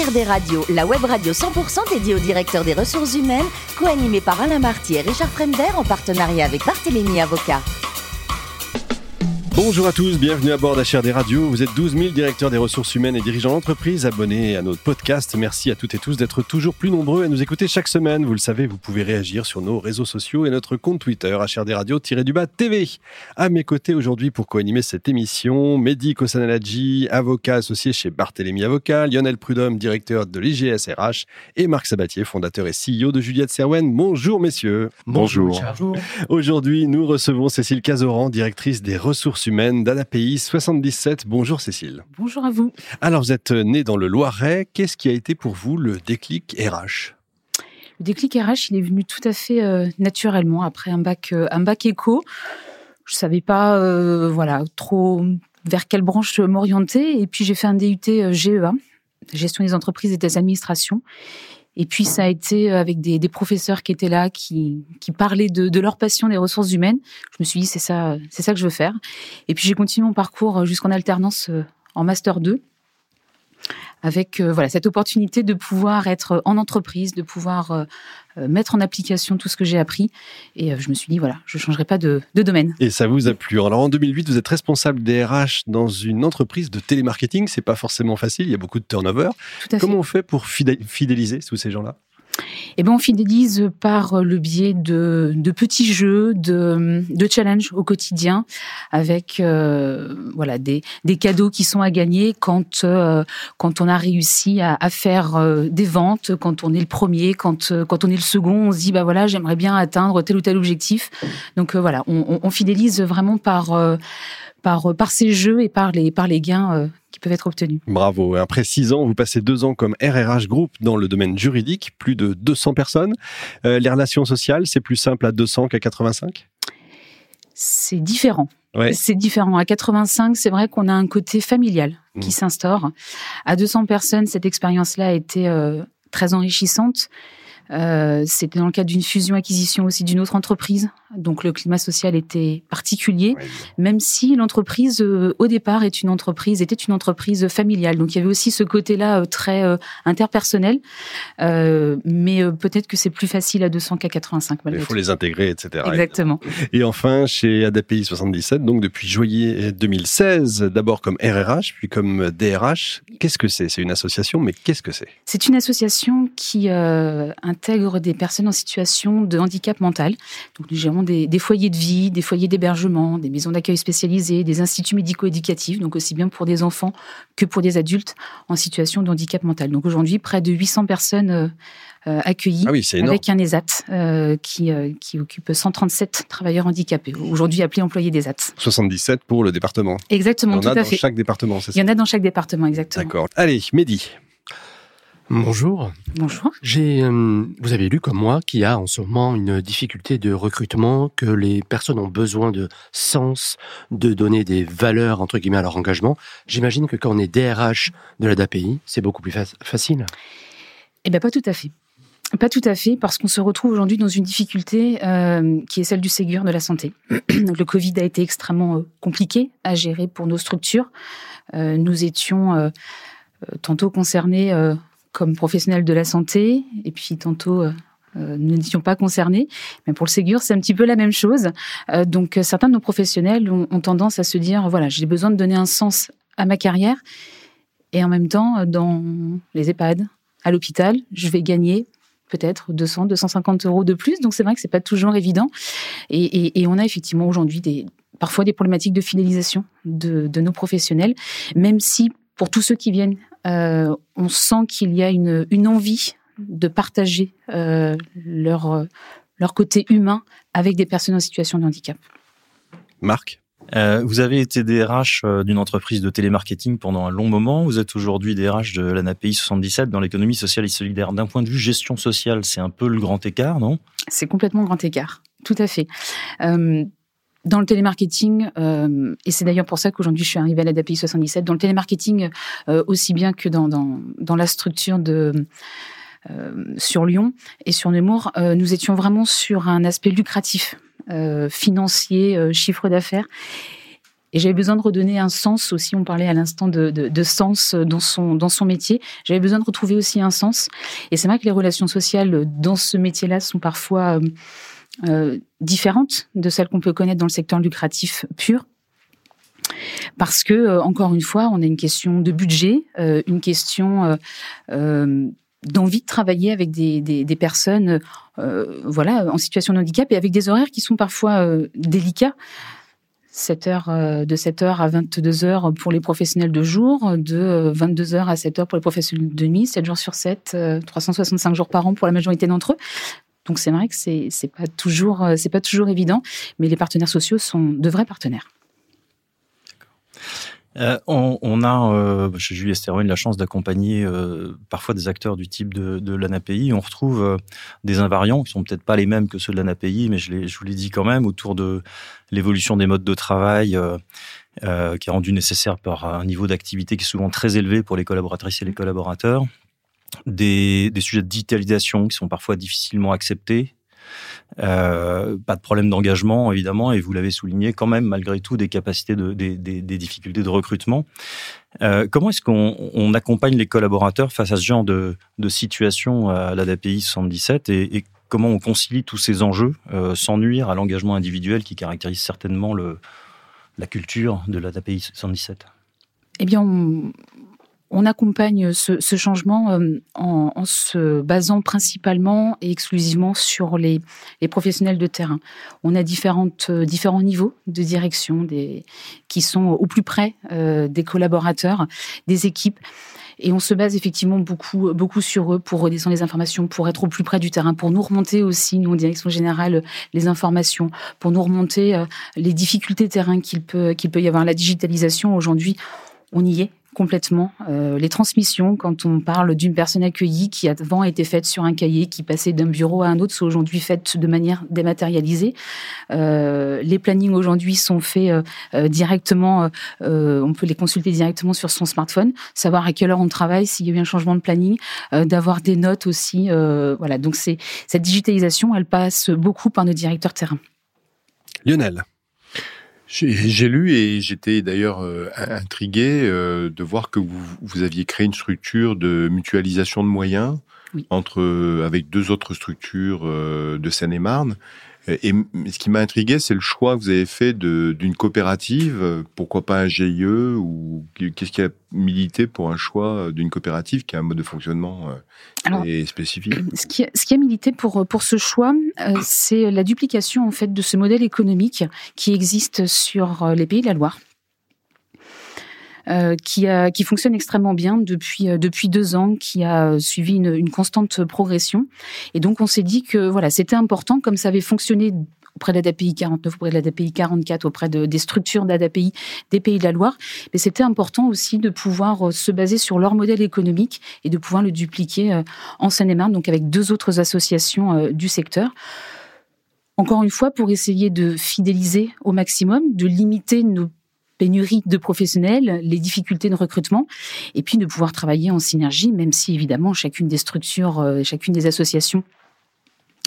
HRD Radio, la web radio 100% dédiée au directeur des ressources humaines, co-animée par Alain Marty et Richard Fremder en partenariat avec Barthélémy Avocat. Bonjour à tous, bienvenue à bord d'HRD Radio. Vous êtes 12 000 directeurs des ressources humaines et dirigeants d'entreprise abonnés à notre podcast. Merci à toutes et tous d'être toujours plus nombreux à nous écouter chaque semaine. Vous le savez, vous pouvez réagir sur nos réseaux sociaux et notre compte Twitter HRD Radio-du-bas TV. À mes côtés aujourd'hui pour co-animer cette émission, Mehdi Kosanalaji, avocat associé chez Barthélémy Avocat, Lionel Prudhomme, directeur de l'IGSRH et Marc Sabatier, fondateur et CEO de Juliette Serwen. Bonjour messieurs. Bonjour. Bonjour. Aujourd'hui, nous recevons Cécile Cazoran, directrice des ressources humaine d'ADAPI 77. Bonjour Cécile. Bonjour à vous. Alors vous êtes née dans le Loiret. Qu'est-ce qui a été pour vous le déclic RH Le déclic RH, il est venu tout à fait euh, naturellement après un bac, euh, un bac éco. Je savais pas, euh, voilà, trop vers quelle branche m'orienter. Et puis j'ai fait un DUT GEA, gestion des entreprises et des administrations. Et puis ça a été avec des, des professeurs qui étaient là, qui, qui parlaient de, de, leur passion des ressources humaines. Je me suis dit c'est ça, c'est ça que je veux faire. Et puis j'ai continué mon parcours jusqu'en alternance en master 2 avec euh, voilà cette opportunité de pouvoir être en entreprise, de pouvoir euh, mettre en application tout ce que j'ai appris. Et euh, je me suis dit voilà, je changerai pas de, de, domaine. Et ça vous a plu Alors en 2008, vous êtes responsable des RH dans une entreprise de télémarketing. C'est pas forcément facile. Il y a beaucoup de turnover. Comment on fait pour fidéliser tous ces gens-là? Eh ben, on fidélise par le biais de, de petits jeux, de, de challenges au quotidien, avec euh, voilà des, des cadeaux qui sont à gagner quand euh, quand on a réussi à, à faire euh, des ventes, quand on est le premier, quand euh, quand on est le second, on se dit bah voilà j'aimerais bien atteindre tel ou tel objectif. Donc euh, voilà, on, on, fidélise vraiment par par, par ces jeux et par les, par les gains euh, qui peuvent être obtenus. Bravo. Après six ans, vous passez deux ans comme RRH Group dans le domaine juridique, plus de 200 personnes. Euh, les relations sociales, c'est plus simple à 200 qu'à 85 C'est différent. Ouais. C'est différent. À 85, c'est vrai qu'on a un côté familial qui mmh. s'instaure. À 200 personnes, cette expérience-là a été euh, très enrichissante. Euh, C'était dans le cadre d'une fusion-acquisition aussi d'une autre entreprise. Donc le climat social était particulier, même si l'entreprise euh, au départ est une entreprise était une entreprise familiale. Donc il y avait aussi ce côté-là euh, très interpersonnel, mais peut-être que c'est plus facile à 200 qu'à 85. Il faut les intégrer, etc. Exactement. Et enfin chez ADAPI 77, donc depuis juillet 2016, d'abord comme RRH, puis comme DRH. Qu'est-ce que c'est? C'est une association, mais qu'est-ce que c'est? C'est une association qui intègre des personnes en situation de handicap mental. Donc nous gérons des, des, foyers de vie, des foyers d'hébergement, des maisons d'accueil spécialisées, des instituts médico-éducatifs, donc aussi bien pour des enfants que pour des adultes en situation de handicap mental. Donc aujourd'hui, près de 800 personnes euh, accueillies ah oui, avec un ESAT euh, qui, euh, qui occupe 137 travailleurs handicapés, aujourd'hui appelés employés des ESAT. 77 pour le département. Exactement, Il y en tout a à dans fait. chaque département, c'est Il y en a dans chaque département, exactement. D'accord. Allez, Mehdi. Bonjour. Bonjour. J'ai, euh, vous avez lu comme moi qu'il y a en ce moment une difficulté de recrutement, que les personnes ont besoin de sens, de donner des valeurs entre guillemets à leur engagement. J'imagine que quand on est DRH de la DAPI, c'est beaucoup plus fa facile. Eh bien, pas tout à fait. Pas tout à fait, parce qu'on se retrouve aujourd'hui dans une difficulté euh, qui est celle du Ségur de la santé. le Covid a été extrêmement euh, compliqué à gérer pour nos structures. Nous étions tantôt concernés comme professionnels de la santé, et puis tantôt euh, nous n'étions pas concernés. Mais pour le Ségur, c'est un petit peu la même chose. Euh, donc certains de nos professionnels ont, tendance à se dire, voilà, j'ai besoin de donner un sens à ma carrière, et en même temps, dans les EHPAD, à l'hôpital, je vais gagner peut-être 200, 250 euros de plus. Donc c'est vrai que c'est pas toujours évident. Et, on a effectivement aujourd'hui parfois des problématiques de fidélisation de nos professionnels, même si pour tous ceux qui viennent euh, on sent qu'il y a une, une, envie de partager euh, leur, leur côté humain avec des personnes en situation de handicap. Marc? Euh, vous avez été DRH d'une entreprise de télémarketing pendant un long moment. Vous êtes aujourd'hui DRH de l'ANAPI 77 dans l'économie sociale et solidaire. D'un point de vue gestion sociale, c'est un peu le grand écart, non? C'est complètement le grand écart, tout à fait. Euh, dans le télémarketing, euh, et c'est d'ailleurs pour ça qu'aujourd'hui je suis arrivée à l'ADAPI 77, dans le télémarketing euh, aussi bien que dans, dans, dans la structure de euh, sur Lyon et sur Nemours, nous étions vraiment sur un aspect lucratif, financier, chiffre d'affaires. Et j'avais besoin de redonner un sens aussi. On parlait à l'instant de, de, sens dans son, dans son métier. J'avais besoin de retrouver aussi un sens. Et c'est vrai que les relations sociales dans ce métier-là sont parfois euh, différentes de celles qu'on peut connaître dans le secteur lucratif pur. Parce que, euh, encore une fois, on a une question de budget, euh, une question d'envie de travailler avec des, personnes voilà, en situation de handicap et avec des horaires qui sont parfois délicats. 7 heures, de 7h à 22h pour les professionnels de jour, de 22h à 7h pour les professionnels de nuit, 7 jours sur 7, 365 euh, jours par an pour la majorité d'entre eux. Donc c'est vrai que c'est c'est pas toujours euh, pas toujours évident, mais les partenaires sociaux sont de vrais partenaires. Euh, on, a euh, chez Julie Estéroine la chance d'accompagner euh, parfois des acteurs du type de, l'ANAPI. On retrouve des invariants qui sont peut-être pas les mêmes que ceux de l'ANAPI, mais je, je vous l'ai dit quand même, autour de l'évolution des modes de travail qui est rendu nécessaire par un niveau d'activité qui est souvent très élevé pour les collaboratrices et les collaborateurs. Des, sujets de digitalisation qui sont parfois difficilement acceptés, euh, pas de problème d'engagement, évidemment, et vous l'avez souligné quand même, malgré tout, des capacités, de, des, difficultés de recrutement. Euh, comment est-ce qu'on on accompagne les collaborateurs face à ce genre de, de situation à l'ADAPI 77 et, et, comment on concilie tous ces enjeux euh, sans nuire à l'engagement individuel qui caractérise certainement le, la culture de l'ADAPI 77 eh bien, on accompagne ce, ce changement euh, en, en, se basant principalement et exclusivement sur les, les, professionnels de terrain. On a différentes, euh, différents niveaux de direction des, qui sont au plus près euh, des collaborateurs, des équipes. Et on se base effectivement beaucoup, beaucoup sur eux pour redescendre les informations, pour être au plus près du terrain, pour nous remonter aussi, nous en direction générale, les informations, pour nous remonter euh, les difficultés terrain qu'il peut, qu'il peut y avoir. La digitalisation, aujourd'hui, on y est complètement. Euh, les transmissions, quand on parle d'une personne accueillie qui avant était faite sur un cahier, qui passait d'un bureau à un autre, sont aujourd'hui faites de manière dématérialisée. Euh, les plannings aujourd'hui sont faits euh, directement, on peut les consulter directement sur son smartphone, savoir à quelle heure on travaille, s'il y a eu un changement de planning, d'avoir des notes aussi. voilà, donc c'est cette digitalisation, elle passe beaucoup par nos directeurs terrain. Lionel. J'ai lu et j'étais d'ailleurs euh, intrigué euh, de voir que vous, vous, aviez créé une structure de mutualisation de moyens oui. entre euh, avec deux autres structures de Seine-et-Marne. Et ce qui m'a intrigué, c'est le choix que vous avez fait d'une coopérative. Pourquoi pas un GIE ou qu'est-ce qui a milité pour un choix d'une coopérative qui a un mode de fonctionnement Alors, spécifique ce qui, a, ce qui a milité pour pour ce choix, euh, c'est la duplication en fait de ce modèle économique qui existe sur les pays de la Loire. Euh, qui, fonctionne extrêmement bien depuis, euh, depuis deux ans, qui a suivi une, une constante progression. Et donc, on s'est dit que voilà, c'était important, comme ça avait fonctionné auprès de l'ADAPI 49, auprès de l'ADAPI 44, auprès de, des structures d'ADAPI des Pays de la Loire. Mais c'était important aussi de pouvoir euh, se baser sur leur modèle économique et de pouvoir le dupliquer en Seine-et-Marne, donc avec deux autres associations du secteur. Encore une fois, pour essayer de fidéliser au maximum, de limiter nos pénurie de professionnels, les difficultés de recrutement, et puis de pouvoir travailler en synergie, même si évidemment chacune des structures, euh, chacune des associations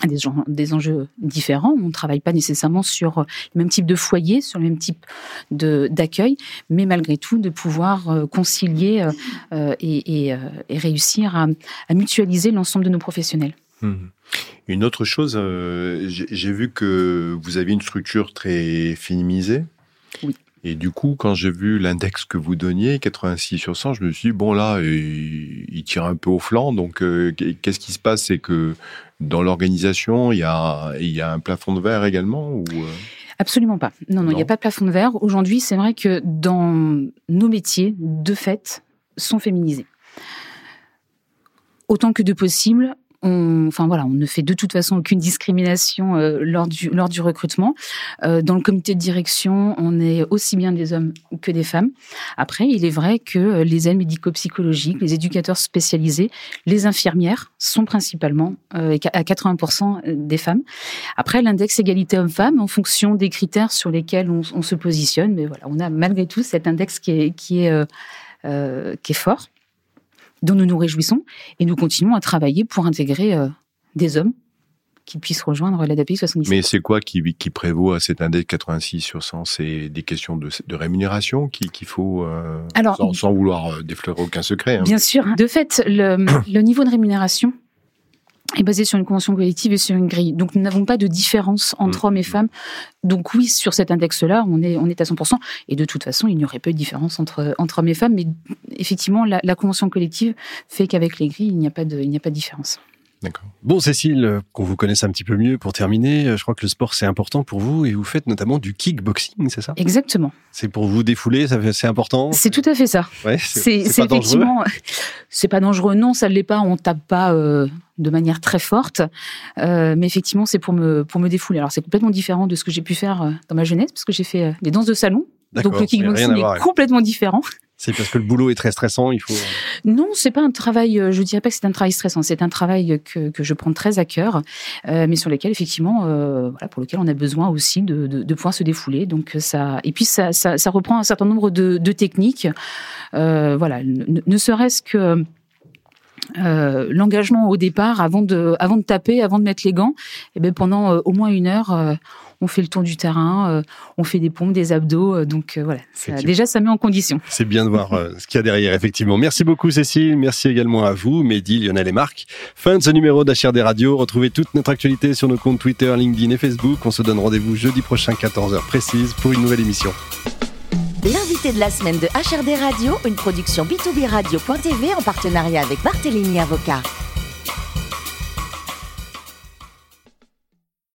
a des, enjeux différents. On ne travaille pas nécessairement sur le même type de foyer, sur le même type d'accueil, mais malgré tout de pouvoir euh, concilier euh, et, réussir à, mutualiser l'ensemble de nos professionnels. Mmh. Une autre chose, j'ai vu que vous aviez une structure très féminisée. Et du coup, quand j'ai vu l'index que vous donniez, 86 sur 100, je me suis dit, bon là, il, tire un peu au flanc. Donc, euh, qu'est-ce qui se passe? C'est que dans l'organisation, il y a, il y a un plafond de verre également ou euh? Absolument pas. Non, non, il n'y a pas de plafond de verre. Aujourd'hui, c'est vrai que dans nos métiers, de fait, sont féminisés. Autant que de possible, on, enfin voilà, on ne fait de toute façon aucune discrimination euh, lors du lors du recrutement. Euh, dans le comité de direction, on est aussi bien des hommes que des femmes. Après, il est vrai que euh, les aides médico-psychologiques, les éducateurs spécialisés, les infirmières sont principalement à 80% des femmes. Après, l'index égalité homme-femme, en fonction des critères sur lesquels on, on, se positionne, mais voilà, on a malgré tout cet index qui est qui est qui est fort dont nous nous réjouissons et nous continuons à travailler pour intégrer euh, des hommes qu'ils puissent rejoindre l'ADAPI 77. Mais c'est quoi qui, qui prévaut à cet index 86 sur 100 C'est des questions de, de rémunération qu'il faut, euh, Alors, sans, sans vouloir euh, défleurer aucun secret. hein. Bien sûr. De fait, le, le niveau de rémunération est basé sur une convention collective et sur une grille. Donc, nous n'avons pas de différence entre Mmh. hommes et femmes. Donc, oui, sur cet index-là, on est, on est à 100%. Et de toute façon, il n'y aurait pas de différence entre, entre hommes et femmes. Mais effectivement, la, la convention collective fait qu'avec les grilles, il n'y a pas de, il n'y a pas de différence. D'accord. Bon, Cécile, qu'on vous connaisse un petit peu mieux pour terminer, euh, je crois que le sport c'est important pour vous et vous faites notamment du kickboxing, c'est ça? Exactement. C'est pour vous défouler, c'est important? C'est tout à fait ça. Ouais, C'est effectivement, c'est pas dangereux. Non, ça ne l'est pas. On tape pas euh, de manière très forte, Euh, mais effectivement, c'est pour me pour me défouler. Alors c'est complètement différent de ce que j'ai pu faire euh, dans ma jeunesse, parce que j'ai fait euh, des danses de salon. Donc le kickboxing est complètement différent. C'est parce que le boulot est très stressant, il faut... Non, c'est pas un travail. Je dirais pas que c'est un travail stressant. C'est un travail que, que je prends très à cœur, euh, mais sur lequel effectivement, euh, voilà, pour lequel on a besoin aussi de, de, de pouvoir se défouler. Donc ça, et puis ça, ça, ça reprend un certain nombre de, de techniques. Euh, voilà, ne, ne serait-ce que euh, l'engagement au départ, avant de, avant de taper, avant de mettre les gants, et ben pendant euh, au moins une heure, euh, on fait le tour du terrain, on fait des pompes, des abdos. donc voilà, ça- déjà ça met en condition. C'est bien de voir ce qu'il y a derrière, effectivement. Merci beaucoup, Cécile. Merci également à vous, Mehdi, Lionel et Marc. Fin de ce numéro d'HRD Radio. Retrouvez toute notre actualité sur nos comptes Twitter, LinkedIn et Facebook. On se donne rendez-vous jeudi prochain, 14h précise, pour une nouvelle émission. L'invité de la semaine de HRD Radio, une production b2b radio.tv en partenariat avec Barthélémy Avocat.